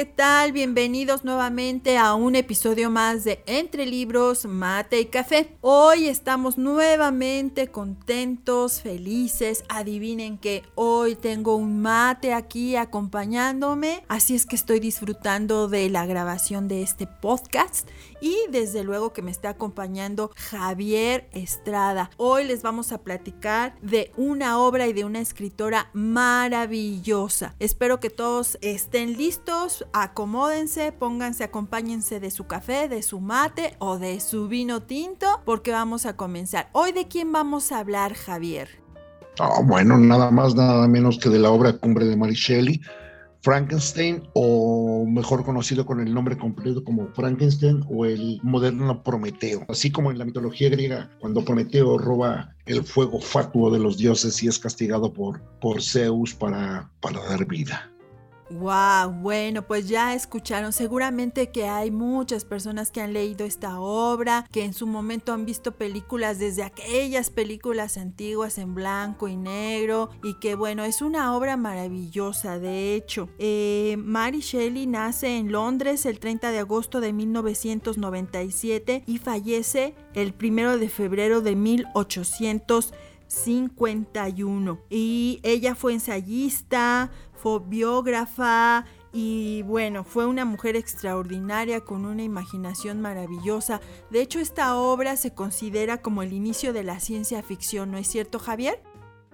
¿Qué tal? Bienvenidos nuevamente a un episodio más de Entre Libros, Mate y Café. Hoy estamos nuevamente contentos, felices. Adivinen que hoy tengo un mate aquí acompañándome, así es que estoy disfrutando de la grabación de este podcast y desde luego que me está acompañando Javier Estrada. Hoy les vamos a platicar de una obra y de una escritora maravillosa. Espero que todos estén listos acomódense, pónganse, acompáñense de su café, de su mate o de su vino tinto, porque vamos a comenzar. Hoy de quién vamos a hablar, Javier. Oh, bueno, nada más, nada menos que de la obra Cumbre de Mary Shelley. Frankenstein, o mejor conocido con el nombre completo como Frankenstein o el moderno Prometeo. Así como en la mitología griega, cuando Prometeo roba el fuego fatuo de los dioses y es castigado por, por Zeus para, para dar vida. Wow, bueno, pues ya escucharon. Seguramente que hay muchas personas que han leído esta obra, que en su momento han visto películas desde aquellas películas antiguas en blanco y negro, y que bueno, es una obra maravillosa. De hecho, eh, Mary Shelley nace en Londres el 30 de agosto de 1997 y fallece el 1 de febrero de 1851. Y ella fue ensayista, fue biógrafa y bueno, fue una mujer extraordinaria con una imaginación maravillosa. De hecho, esta obra se considera como el inicio de la ciencia ficción, ¿no es cierto, Javier?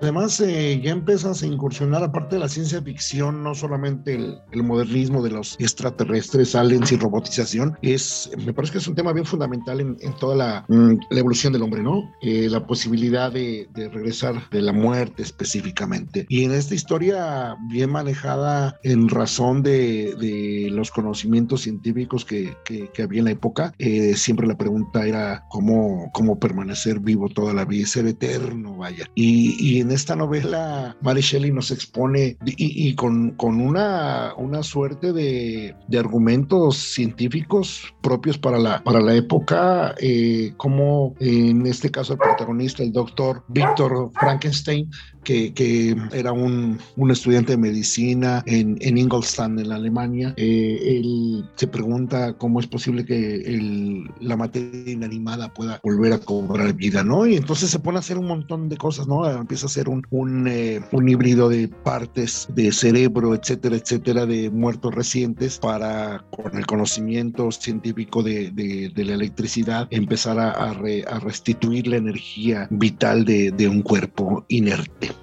Además, eh, ya empiezas a incursionar, aparte de la ciencia ficción, no solamente el, modernismo de los extraterrestres, aliens y robotización, es, me parece que es un tema bien fundamental en, toda mm, la, evolución del hombre, ¿no? Eh, la posibilidad de, regresar de la muerte específicamente. Y en esta historia bien manejada en razón de, los conocimientos científicos que, había en la época, eh, siempre la pregunta era cómo, cómo permanecer vivo toda la vida, ser eterno, vaya. Y, y en esta novela Mary Shelley nos expone y, con, con, una, suerte de, de, argumentos científicos propios para la, para la época, eh, como en este caso el protagonista, el doctor Víctor Frankenstein, que, era un, un, estudiante de medicina en, en Ingolstadt, en Alemania. Eh, él se pregunta cómo es posible que el, la materia inanimada pueda volver a cobrar vida, ¿no? Y entonces se pone a hacer un montón de cosas, ¿no? Empieza a hacer un, un, eh, un híbrido de partes de cerebro, etcétera, etcétera, de muertos recientes para, con el conocimiento científico de, de, la electricidad, empezar a, a, a, restituir la energía vital de, de un cuerpo inerte.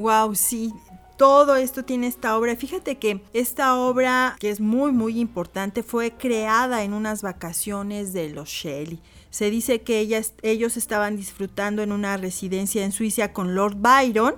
Wow, sí, todo esto tiene esta obra. Fíjate que esta obra, que es muy, muy importante, fue creada en unas vacaciones de los Shelley. Se dice que ellas, ellos estaban disfrutando en una residencia en Suiza con Lord Byron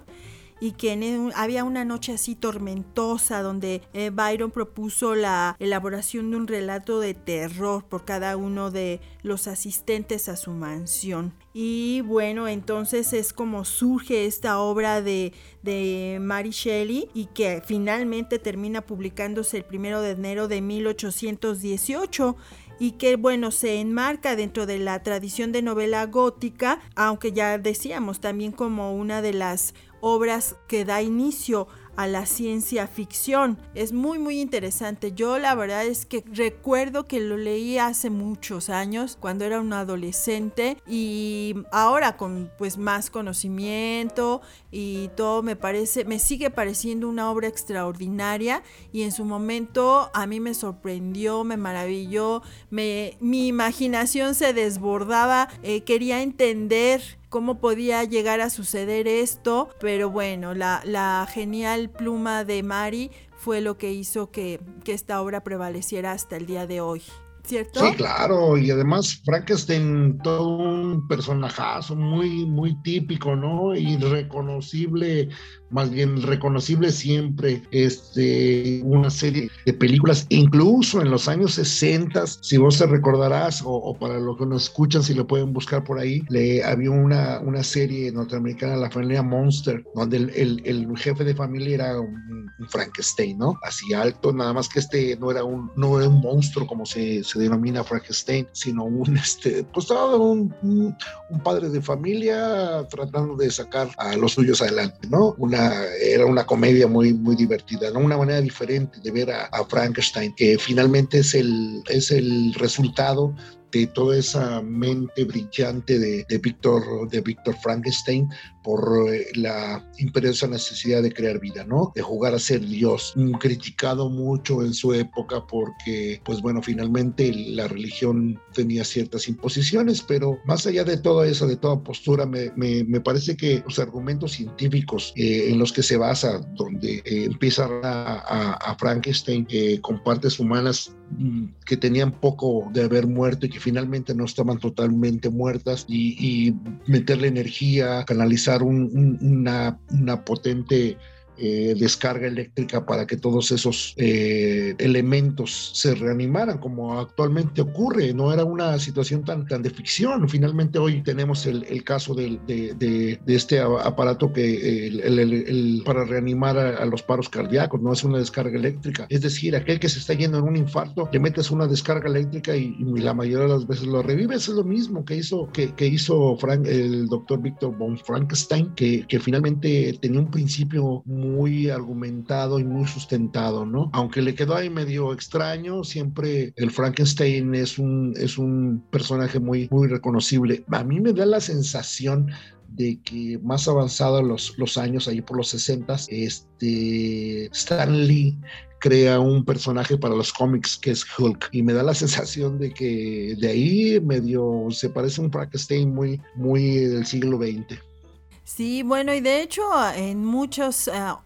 y que había una noche así tormentosa donde eh, Byron propuso la elaboración de un relato de terror por cada uno de los asistentes a su mansión. Y bueno, entonces es como surge esta obra de, de Mary Shelley y que finalmente termina publicándose el primero de enero de 1818 y que bueno se enmarca dentro de la tradición de novela gótica, aunque ya decíamos también como una de las obras que da inicio la ciencia ficción. Es muy muy interesante. Yo la verdad es que recuerdo que lo leí hace muchos años cuando era un adolescente y ahora con pues más conocimiento y todo me parece me sigue pareciendo una obra extraordinaria y en su momento a mí me sorprendió, me maravilló, me mi imaginación se desbordaba, eh, quería entender cómo podía llegar a suceder esto, pero bueno, la, genial pluma de Mari fue lo que hizo que, esta obra prevaleciera hasta el día de hoy. ¿Cierto? Sí, claro, y además Frankenstein, todo un personajazo muy, muy típico, ¿no? Y reconocible más bien reconocible siempre este, una serie de películas, incluso en los años 60, si vos te recordarás, o, para los que nos escuchan, si lo pueden buscar por ahí, le, había una, una serie norteamericana, La familia Monster, donde el, el, jefe de familia era un, Frankenstein, ¿no? Así alto, nada más que este no era un, no era un monstruo como se, se denomina Frankenstein, sino un, este, pues un, un, un padre de familia tratando de sacar a los suyos adelante, ¿no? Una era una comedia muy, muy divertida, ¿no? Una manera diferente de ver a, a Frankenstein, que finalmente es el, es el resultado de toda esa mente brillante de, de Víctor de Víctor Frankenstein por eh, la imperiosa necesidad de crear vida, ¿no? De jugar a ser Dios. Criticado mucho en su época porque, pues bueno, finalmente la religión tenía ciertas imposiciones, pero más allá de toda esa, de toda postura, me, me, me parece que los argumentos científicos eh, en los que se basa, donde eh, empieza a, a, Frankenstein con partes humanas mm, que tenían poco de haber muerto y que finalmente no estaban totalmente muertas y, meterle energía, canalizar una potente eh, descarga eléctrica para que todos esos eh, elementos se reanimaran, como actualmente ocurre. No era una situación tan, tan de ficción. Finalmente hoy tenemos el, el caso de, de, este aparato que el, para reanimar a, los paros cardíacos, no es una descarga eléctrica. Es decir, aquel que se está yendo en un infarto, le metes una descarga eléctrica y, la mayoría de las veces lo revive. es lo mismo que hizo, que, que hizo Frank, el doctor Víctor von Frankenstein, que, que finalmente tenía un principio muy argumentado y muy sustentado, ¿no? Aunque le quedó ahí medio extraño, siempre el Frankenstein es un, es un personaje muy, muy reconocible. A mí me da la sensación de que más avanzados los, los años, ahí por los 60, este, Stan Lee crea un personaje para los cómics que es Hulk y me da la sensación de que de ahí medio se parece a un Frankenstein muy, muy del siglo XX. Sí, bueno, y de hecho en muchas ah,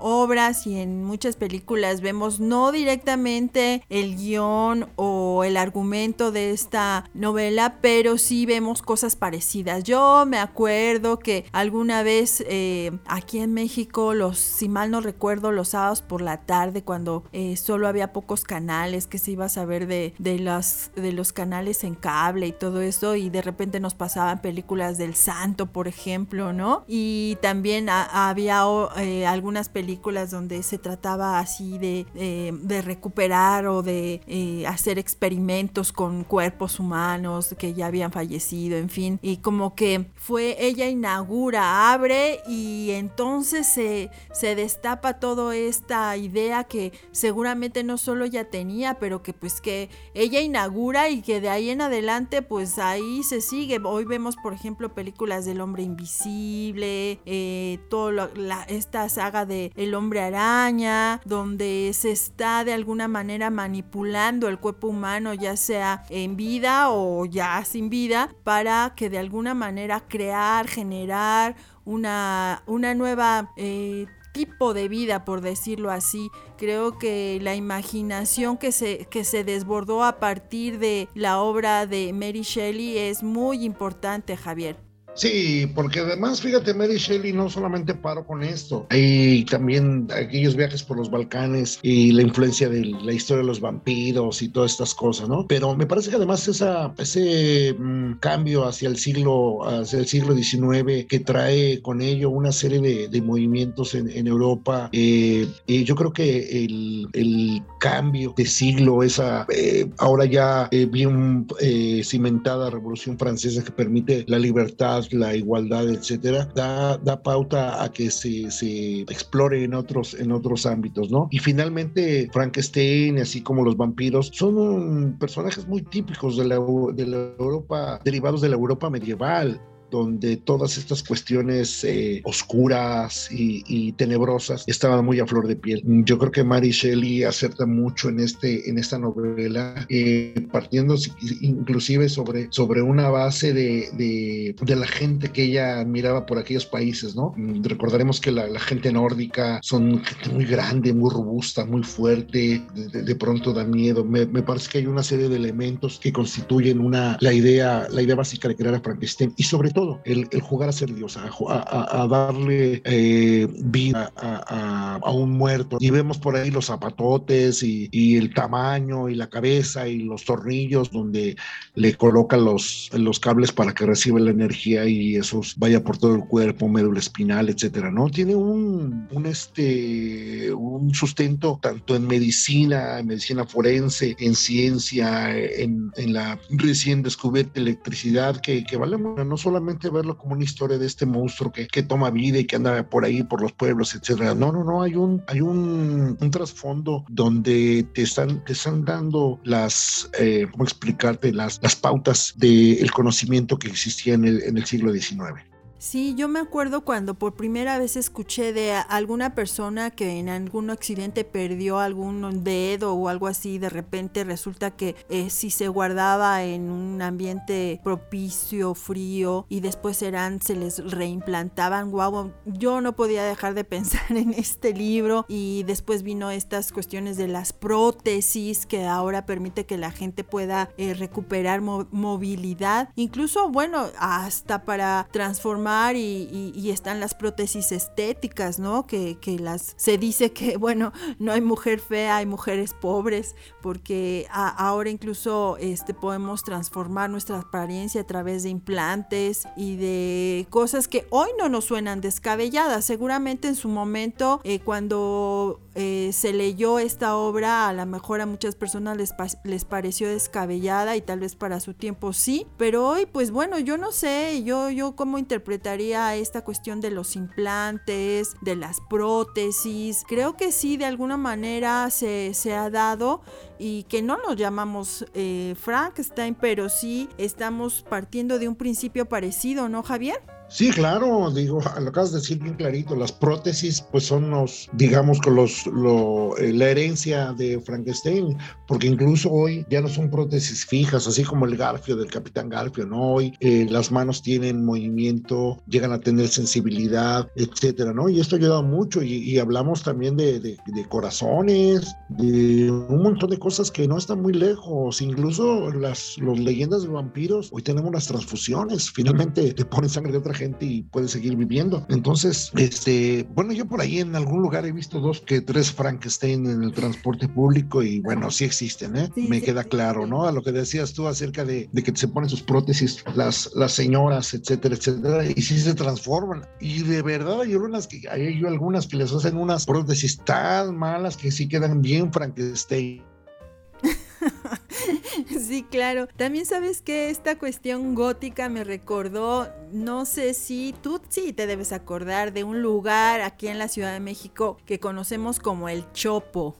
obras y en muchas películas vemos no directamente el guion o el argumento de esta novela, pero sí vemos cosas parecidas. Yo me acuerdo que alguna vez eh, aquí en México, los, si mal no recuerdo, los sábados por la tarde, cuando eh, solo había pocos canales, que se iba a saber de, de, de los canales en cable y todo eso, y de repente nos pasaban películas del santo, por ejemplo, Y también había eh, algunas películas donde se trataba así de, de recuperar o de eh, hacer experimentos con cuerpos humanos que ya habían fallecido, en fin. Y como que fue, ella inaugura, abre y entonces se, se destapa toda esta idea que seguramente no solo ya tenía, pero que pues que ella inaugura y que de ahí en adelante pues ahí se sigue. Hoy vemos por ejemplo películas del hombre invisible eh, toda esta saga de El hombre araña, donde se está de alguna manera manipulando el cuerpo humano, ya sea en vida o ya sin vida, para que de alguna manera crear, generar una, una nueva... Eh, tipo de vida, por decirlo así. Creo que la imaginación que se, que se desbordó a partir de la obra de Mary Shelley es muy importante, Javier. Sí, porque además, fíjate, Mary Shelley no solamente paró con esto, hay también aquellos viajes por los Balcanes y la influencia de la historia de los vampiros y todas estas cosas, ¿no? Pero me parece que además esa, ese mm, cambio hacia el siglo, hacia el siglo XIX que trae con ello una serie de, movimientos en, Europa, eh, y yo creo que el, cambio de siglo, esa eh, ahora ya eh, bien cimentada revolución francesa que permite la libertad la igualdad, etcétera, da, da pauta a que se, se, explore en otros, en otros ámbitos, ¿no? Y finalmente, Frankenstein, así como los vampiros, son personajes muy típicos de la, de la Europa, derivados de la Europa medieval donde todas estas cuestiones eh, oscuras y, tenebrosas estaban muy a flor de piel. Yo creo que Mary Shelley acerta mucho en, este, en esta novela, eh, partiendo inclusive sobre, sobre una base de, de, la gente que ella admiraba por aquellos países, ¿no? Recordaremos que la, gente nórdica son gente muy grande, muy robusta, muy fuerte, de, pronto da miedo. Me, me, parece que hay una serie de elementos que constituyen una, la, idea, la idea básica de crear a Frankenstein y sobre todo el, el jugar a ser Dios, a, darle eh, vida a, un muerto. Y vemos por ahí los zapatotes y, el tamaño y la cabeza y los tornillos donde le colocan los, cables para que reciba la energía y eso vaya por todo el cuerpo, médula espinal, etcétera, ¿no? Tiene un, este, un sustento tanto en medicina, en medicina forense, en ciencia, en, en la recién descubierta electricidad, que, que vale no solamente verlo como una historia de este monstruo que, que toma vida y que anda por ahí, por los pueblos, etcétera. No, no, no, hay un, hay un, trasfondo donde te están, te están dando las, eh, ¿cómo explicarte? Las, las pautas del conocimiento que existía en el, en el siglo XIX. Sí, yo me acuerdo cuando por primera vez escuché de alguna persona que en algún accidente perdió algún dedo o algo así, de repente resulta que eh, si se guardaba en un ambiente propicio, frío y después eran, se les reimplantaban, wow, yo no podía dejar de pensar en este libro y después vino estas cuestiones de las prótesis que ahora permite que la gente pueda eh, recuperar movilidad, incluso bueno, hasta para transformar y, están las prótesis estéticas, ¿no? Que, las se dice que, bueno, no hay mujer fea, hay mujeres pobres, porque ahora incluso este, podemos transformar nuestra apariencia a través de implantes y de cosas que hoy no nos suenan descabelladas. Seguramente en su momento, eh, cuando eh, se leyó esta obra, a lo mejor a muchas personas les, les pareció descabellada y tal vez para su tiempo sí, pero hoy, pues bueno, yo no sé, yo, yo cómo esta cuestión de los implantes, de las prótesis. Creo que sí, de alguna manera se, ha dado y que no nos llamamos eh, Frankenstein, pero sí estamos partiendo de un principio parecido, ¿no, Javier? Sí, claro, digo, lo acabas de decir bien clarito, las prótesis pues son los, digamos, con los, eh, la herencia de Frankenstein, porque incluso hoy ya no son prótesis fijas, así como el Garfio del Capitán Garfio, ¿no? Hoy eh, las manos tienen movimiento, llegan a tener sensibilidad, etcétera, ¿no? Y esto ha ayudado mucho y, hablamos también de, de, corazones, de un montón de cosas que no están muy lejos, incluso las los leyendas de vampiros, hoy tenemos las transfusiones, finalmente te ponen sangre de otra gente y puede seguir viviendo. Entonces, este, bueno, yo por ahí en algún lugar he visto dos que tres Frankenstein en el transporte público y bueno, sí existen, ¿eh? Me queda claro, ¿no? A lo que decías tú acerca de, de, que se ponen sus prótesis las, las señoras, etcétera, etcétera, y sí se transforman. Y de verdad hay algunas que, hay algunas que les hacen unas prótesis tan malas que sí quedan bien Frankenstein. sí, claro. También sabes que esta cuestión gótica me recordó, no sé si tú sí te debes acordar de un lugar aquí en la Ciudad de México que conocemos como el Chopo.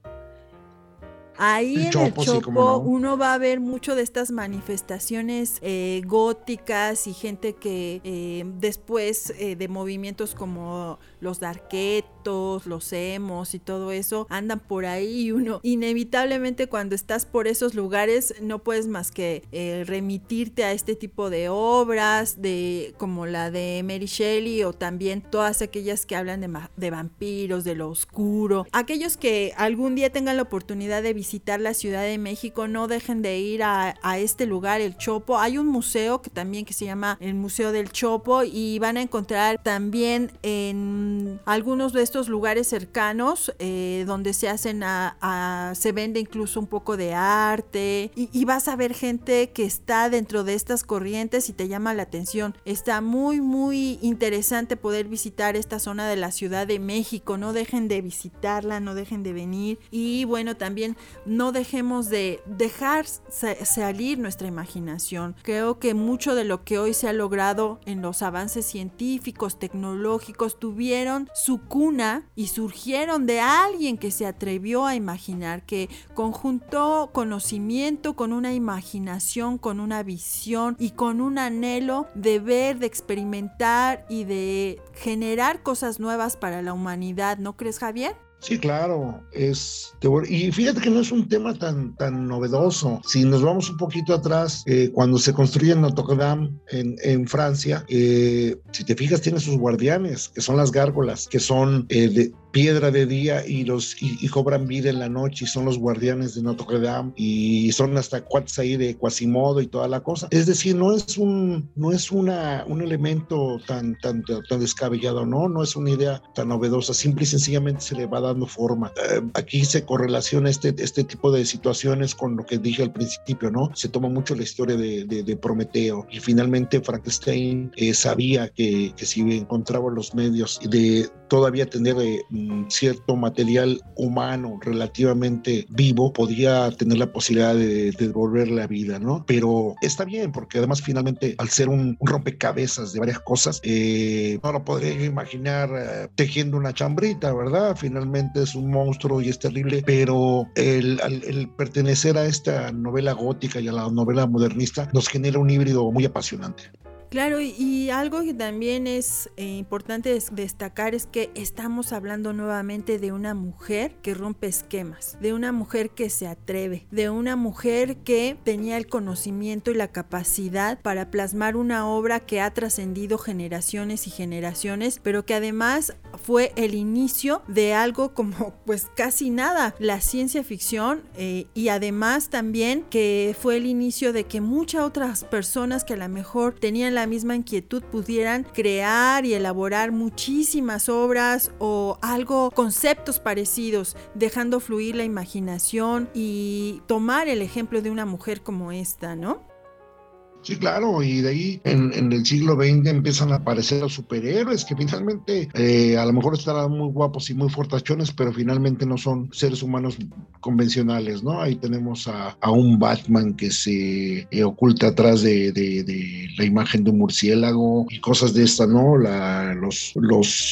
Ahí en el Chopo uno va a ver mucho de estas manifestaciones eh, góticas y gente que eh, después eh, de movimientos como los darquetos, los emos y todo eso andan por ahí y uno inevitablemente cuando estás por esos lugares no puedes más que remitirte a este tipo de obras de como la de Mary Shelley o también todas aquellas que hablan de, de vampiros, de lo oscuro, aquellos que algún día tengan la oportunidad de visitar visitar la Ciudad de México, no dejen de ir a, este lugar, el Chopo. Hay un museo que también que se llama el Museo del Chopo y van a encontrar también en algunos de estos lugares cercanos eh, donde se hacen a, se vende incluso un poco de arte y, y vas a ver gente que está dentro de estas corrientes y te llama la atención. Está muy muy interesante poder visitar esta zona de la Ciudad de México. No dejen de visitarla, no dejen de venir y bueno también no dejemos de dejar salir nuestra imaginación. Creo que mucho de lo que hoy se ha logrado en los avances científicos, tecnológicos, tuvieron su cuna y surgieron de alguien que se atrevió a imaginar, que conjuntó conocimiento con una imaginación, con una visión y con un anhelo de ver, de experimentar y de generar cosas nuevas para la humanidad, ¿no crees Javier? Sí, claro, es y fíjate que no es un tema tan tan novedoso. Si nos vamos un poquito atrás, eh, cuando se construye Notre Dame en, en Francia, eh, si te fijas tiene sus guardianes, que son las gárgolas, que son eh, de, piedra de día y los y, cobran vida en la noche y son los guardianes de Notre Dame y son hasta cuates ahí de Quasimodo y toda la cosa. Es decir, no es un no es una un elemento tan tan tan descabellado, no, no es una idea tan novedosa, simple y sencillamente se le va dando forma. Eh, aquí se correlaciona este este tipo de situaciones con lo que dije al principio, ¿no? Se toma mucho la historia de, de, Prometeo y finalmente Frankenstein eh, sabía que, que si encontraba los medios de todavía tener eh, cierto material humano relativamente vivo, podía tener la posibilidad de, devolver la vida, ¿no? Pero está bien, porque además finalmente al ser un, rompecabezas de varias cosas, eh, no lo podría imaginar eh, tejiendo una chambrita, ¿verdad? Finalmente es un monstruo y es terrible, pero el, el pertenecer a esta novela gótica y a la novela modernista nos genera un híbrido muy apasionante. Claro, y, algo que también es eh, importante destacar es que estamos hablando nuevamente de una mujer que rompe esquemas, de una mujer que se atreve, de una mujer que tenía el conocimiento y la capacidad para plasmar una obra que ha trascendido generaciones y generaciones, pero que además fue el inicio de algo como pues casi nada, la ciencia ficción eh, y además también que fue el inicio de que muchas otras personas que a lo mejor tenían la misma inquietud pudieran crear y elaborar muchísimas obras o algo, conceptos parecidos, dejando fluir la imaginación y tomar el ejemplo de una mujer como esta, ¿no? Sí, claro, y de ahí en, el siglo XX empiezan a aparecer los superhéroes que finalmente eh, a lo mejor estarán muy guapos y muy fortachones, pero finalmente no son seres humanos convencionales, ¿no? Ahí tenemos a, un Batman que se eh, oculta atrás de, la imagen de un murciélago y cosas de esta, ¿no? La, los,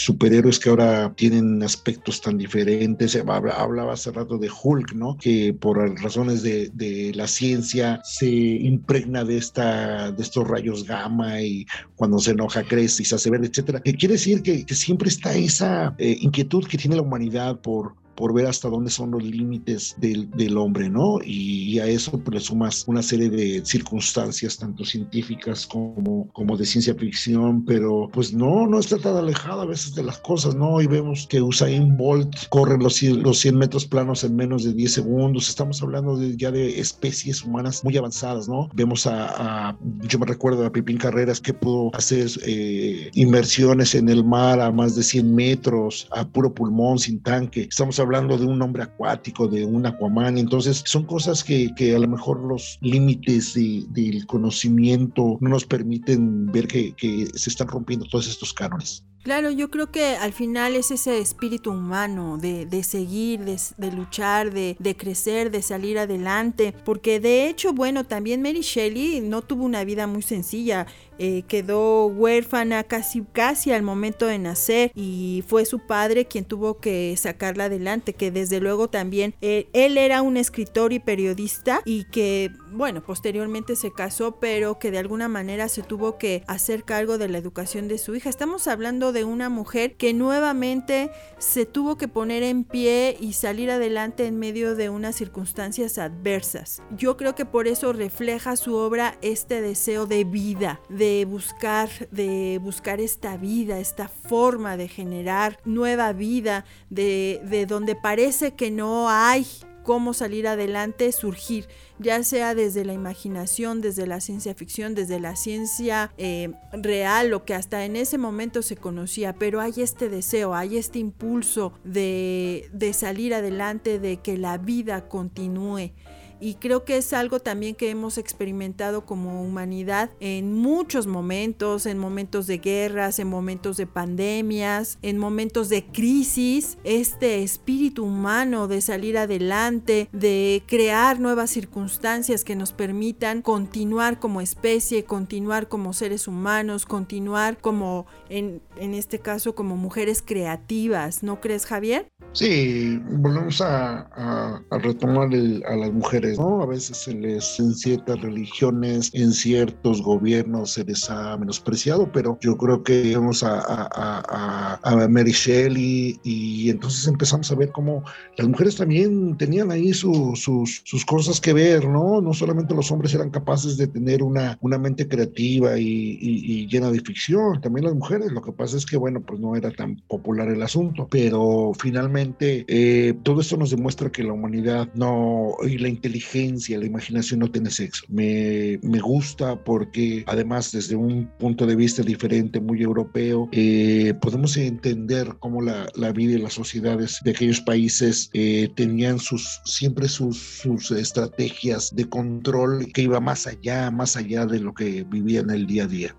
superhéroes que ahora tienen aspectos tan diferentes. Hablaba hace rato de Hulk, ¿no? Que por razones de la ciencia se impregna de esta de estos rayos gamma y cuando se enoja crece y se hace ver, etcétera. Que quiere decir que, siempre está esa eh, inquietud que tiene la humanidad por, por ver hasta dónde son los límites del, del hombre, ¿no? Y, a eso pues, le sumas una serie de circunstancias, tanto científicas como, como de ciencia ficción, pero pues no, no está tan alejada a veces de las cosas, ¿no? Hoy vemos que Usain Bolt corre los, los 100 metros planos en menos de 10 segundos, estamos hablando de, ya de especies humanas muy avanzadas, ¿no? Vemos a, yo me recuerdo a Pipín Carreras que pudo hacer eh, inmersiones en el mar a más de 100 metros, a puro pulmón, sin tanque, estamos hablando hablando de un hombre acuático, de un aquaman, entonces son cosas que, que a lo mejor los límites del conocimiento no nos permiten ver que, que se están rompiendo todos estos cánones. Claro, yo creo que al final es ese espíritu humano de, de seguir, de, de luchar, de, de, crecer, de salir adelante, porque de hecho, bueno, también Mary Shelley no tuvo una vida muy sencilla. Eh, quedó huérfana casi, casi al momento de nacer y fue su padre quien tuvo que sacarla adelante, que desde luego también eh, él era un escritor y periodista y que, bueno, posteriormente se casó, pero que de alguna manera se tuvo que hacer cargo de la educación de su hija. Estamos hablando de una mujer que nuevamente se tuvo que poner en pie y salir adelante en medio de unas circunstancias adversas. Yo creo que por eso refleja su obra este deseo de vida, de buscar, de buscar esta vida, esta forma de generar nueva vida, de, de donde parece que no hay cómo salir adelante, surgir, ya sea desde la imaginación, desde la ciencia ficción, desde la ciencia eh, real, lo que hasta en ese momento se conocía, pero hay este deseo, hay este impulso de, de salir adelante, de que la vida continúe. Y creo que es algo también que hemos experimentado como humanidad en muchos momentos, en momentos de guerras, en momentos de pandemias, en momentos de crisis, este espíritu humano de salir adelante, de crear nuevas circunstancias que nos permitan continuar como especie, continuar como seres humanos, continuar como en, en este caso como mujeres creativas, ¿no crees Javier? Sí, volvemos a, retomar a las mujeres, ¿no? A veces se les, en ciertas religiones, en ciertos gobiernos se les ha menospreciado, pero yo creo que vamos a, a, a Mary Shelley y entonces empezamos a ver cómo las mujeres también tenían ahí sus, sus cosas que ver, ¿no? No solamente los hombres eran capaces de tener una, una mente creativa y, llena de ficción, también las mujeres. Lo que pasa es que, bueno, pues no era tan popular el asunto, pero finalmente eh, todo esto nos demuestra que la humanidad no, y la inteligencia, la imaginación no tiene sexo. Me, me gusta porque además desde un punto de vista diferente, muy europeo, eh, podemos entender cómo la, la, vida y las sociedades de aquellos países eh, tenían sus, siempre sus, sus estrategias de control que iba más allá, más allá de lo que vivían el día a día.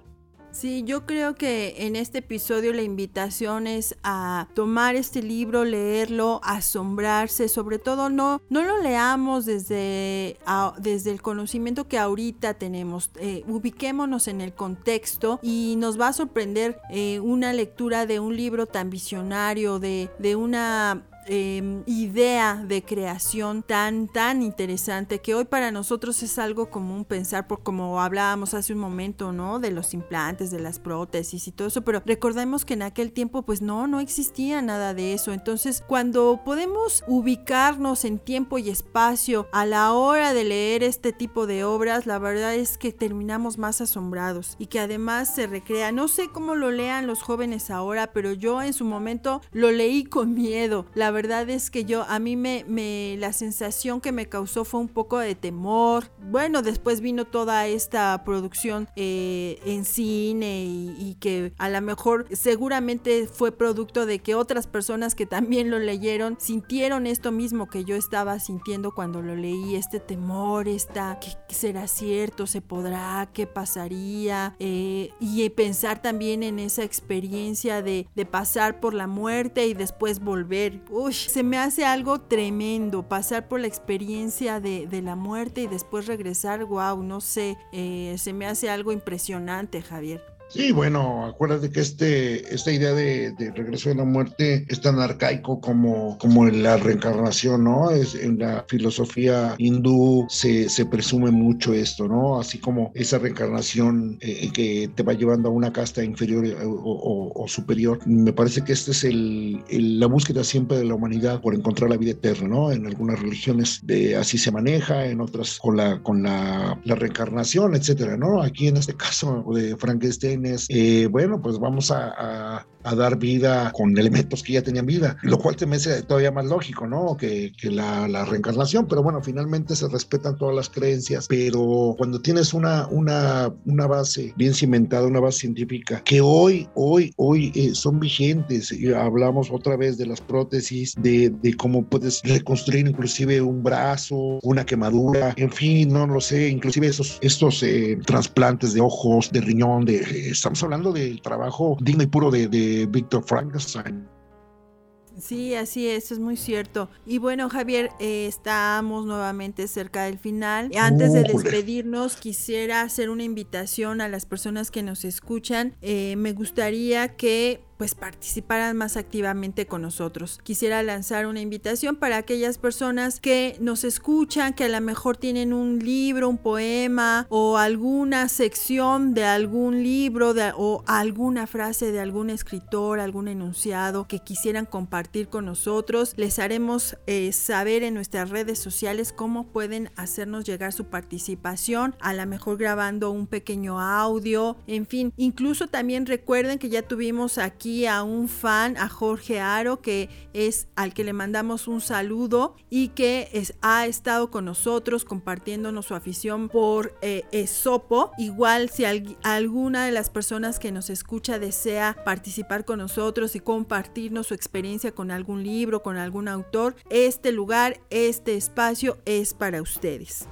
Sí, yo creo que en este episodio la invitación es a tomar este libro, leerlo, asombrarse, sobre todo no, no lo leamos desde, desde el conocimiento que ahorita tenemos, eh, ubiquémonos en el contexto y nos va a sorprender eh, una lectura de un libro tan visionario, de, de una Em, idea de creación tan, tan interesante que hoy para nosotros es algo común pensar, por como hablábamos hace un momento, ¿no? De los implantes, de las prótesis y todo eso, pero recordemos que en aquel tiempo pues no, no existía nada de eso. Entonces, cuando podemos ubicarnos en tiempo y espacio a la hora de leer este tipo de obras, la verdad es que terminamos más asombrados y que además se recrea. No sé cómo lo lean los jóvenes ahora, pero yo en su momento lo leí con miedo. La verdad es que yo, a mí me, la sensación que me causó fue un poco de temor. Bueno, después vino toda esta producción eh, en cine y, que a lo mejor seguramente fue producto de que otras personas que también lo leyeron sintieron esto mismo que yo estaba sintiendo cuando lo leí, este temor, esta, ¿qué, será cierto? ¿Se podrá? ¿Qué pasaría? Eh, y pensar también en esa experiencia de, de pasar por la muerte y después volver se me hace algo tremendo pasar por la experiencia de, la muerte y después regresar, wow, no sé, eh, se me hace algo impresionante, Javier. Sí, bueno, acuérdate que este, esta idea de, regreso de la muerte es tan arcaico como, como la reencarnación, ¿no? Es, en la filosofía hindú se, se presume mucho esto, ¿no? Así como esa reencarnación eh, que te va llevando a una casta inferior eh, o, superior. Me parece que esta es el, la búsqueda siempre de la humanidad por encontrar la vida eterna, ¿no? En algunas religiones de, así se maneja, en otras con la, con la, la reencarnación, etcétera, ¿no? Aquí en este caso de Frankenstein eh, bueno, pues vamos a, dar vida con elementos que ya tenían vida, lo cual te me hace todavía más lógico, ¿no? Que, la, reencarnación, pero bueno, finalmente se respetan todas las creencias, pero cuando tienes una, una, una base bien cimentada, una base científica, que hoy, hoy, hoy eh, son vigentes, y hablamos otra vez de las prótesis, de, cómo puedes reconstruir inclusive un brazo, una quemadura, en fin, no lo sé, inclusive esos, estos eh, trasplantes de ojos, de riñón, de estamos hablando del trabajo digno y puro de, de Víctor Frankenstein. Sí, así es, es muy cierto. Y bueno, Javier, eh, estamos nuevamente cerca del final. Antes de despedirnos, quisiera hacer una invitación a las personas que nos escuchan. Eh, me gustaría que pues participaran más activamente con nosotros. Quisiera lanzar una invitación para aquellas personas que nos escuchan, que a lo mejor tienen un libro, un poema o alguna sección de algún libro o alguna frase de algún escritor, algún enunciado que quisieran compartir con nosotros. Les haremos eh, saber en nuestras redes sociales cómo pueden hacernos llegar su participación, a lo mejor grabando un pequeño audio, en fin, incluso también recuerden que ya tuvimos aquí a un fan, a Jorge Aro, que es al que le mandamos un saludo y que es, ha estado con nosotros compartiéndonos su afición por eh, Esopo. Igual si alguna de las personas que nos escucha desea participar con nosotros y compartirnos su experiencia con algún libro, con algún autor, este lugar, este espacio es para ustedes.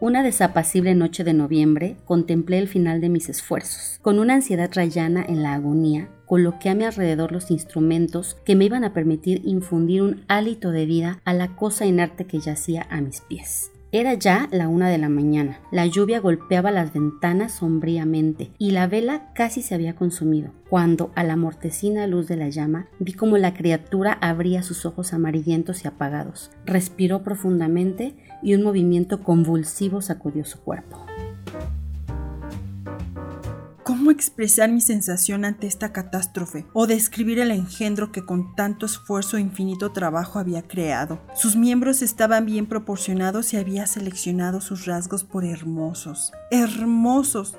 Una desapacible noche de noviembre contemplé el final de mis esfuerzos. Con una ansiedad rayana en la agonía, coloqué a mi alrededor los instrumentos que me iban a permitir infundir un hálito de vida a la cosa inerte que yacía a mis pies. Era ya la una de la mañana. La lluvia golpeaba las ventanas sombríamente y la vela casi se había consumido, cuando a la mortecina luz de la llama vi como la criatura abría sus ojos amarillentos y apagados, respiró profundamente y un movimiento convulsivo sacudió su cuerpo. ¿Cómo expresar mi sensación ante esta catástrofe? ¿O describir el engendro que con tanto esfuerzo e infinito trabajo había creado? Sus miembros estaban bien proporcionados y había seleccionado sus rasgos por hermosos. ¡Hermosos!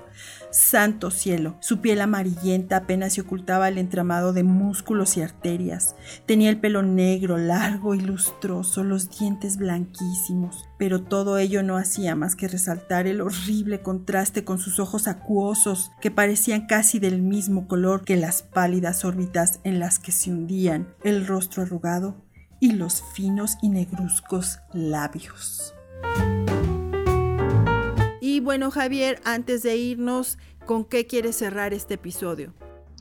Santo cielo, su piel amarillenta apenas se ocultaba el entramado de músculos y arterias. Tenía el pelo negro, largo y lustroso, los dientes blanquísimos, pero todo ello no hacía más que resaltar el horrible contraste con sus ojos acuosos, que parecían casi del mismo color que las pálidas órbitas en las que se hundían, el rostro arrugado y los finos y negruzcos labios. Y bueno, Javier, antes de irnos, ¿con qué quieres cerrar este episodio?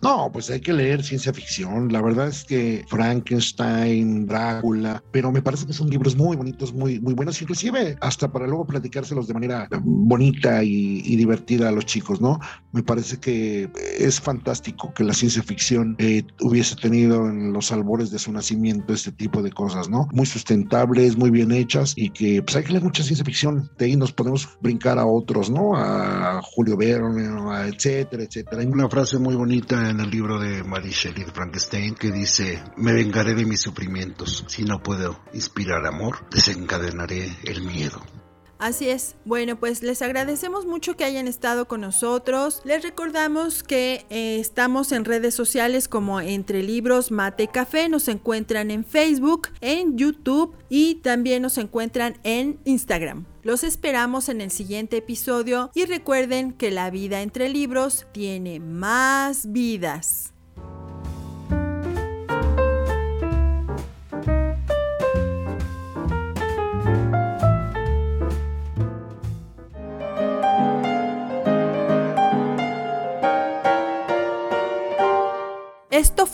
No, pues hay que leer ciencia ficción. La verdad es que Frankenstein, Drácula, pero me parece que son libros muy bonitos, muy, muy buenos, inclusive hasta para luego platicárselos de manera bonita y, divertida a los chicos, ¿no? Me parece que es fantástico que la ciencia ficción eh, hubiese tenido en los albores de su nacimiento este tipo de cosas, ¿no? Muy sustentables, muy bien hechas y que pues hay que leer mucha ciencia ficción. De ahí nos podemos brincar a otros, ¿no? A Julio Verne, etcétera, etcétera. Hay una frase muy bonita en el libro de Mary Shelley Frankenstein que dice, me vengaré de mis sufrimientos. Si no puedo inspirar amor, desencadenaré el miedo. Así es. Bueno, pues les agradecemos mucho que hayan estado con nosotros. Les recordamos que eh, estamos en redes sociales como Entre Libros Mate Café. Nos encuentran en Facebook, en YouTube y también nos encuentran en Instagram. Los esperamos en el siguiente episodio y recuerden que la vida entre libros tiene más vidas.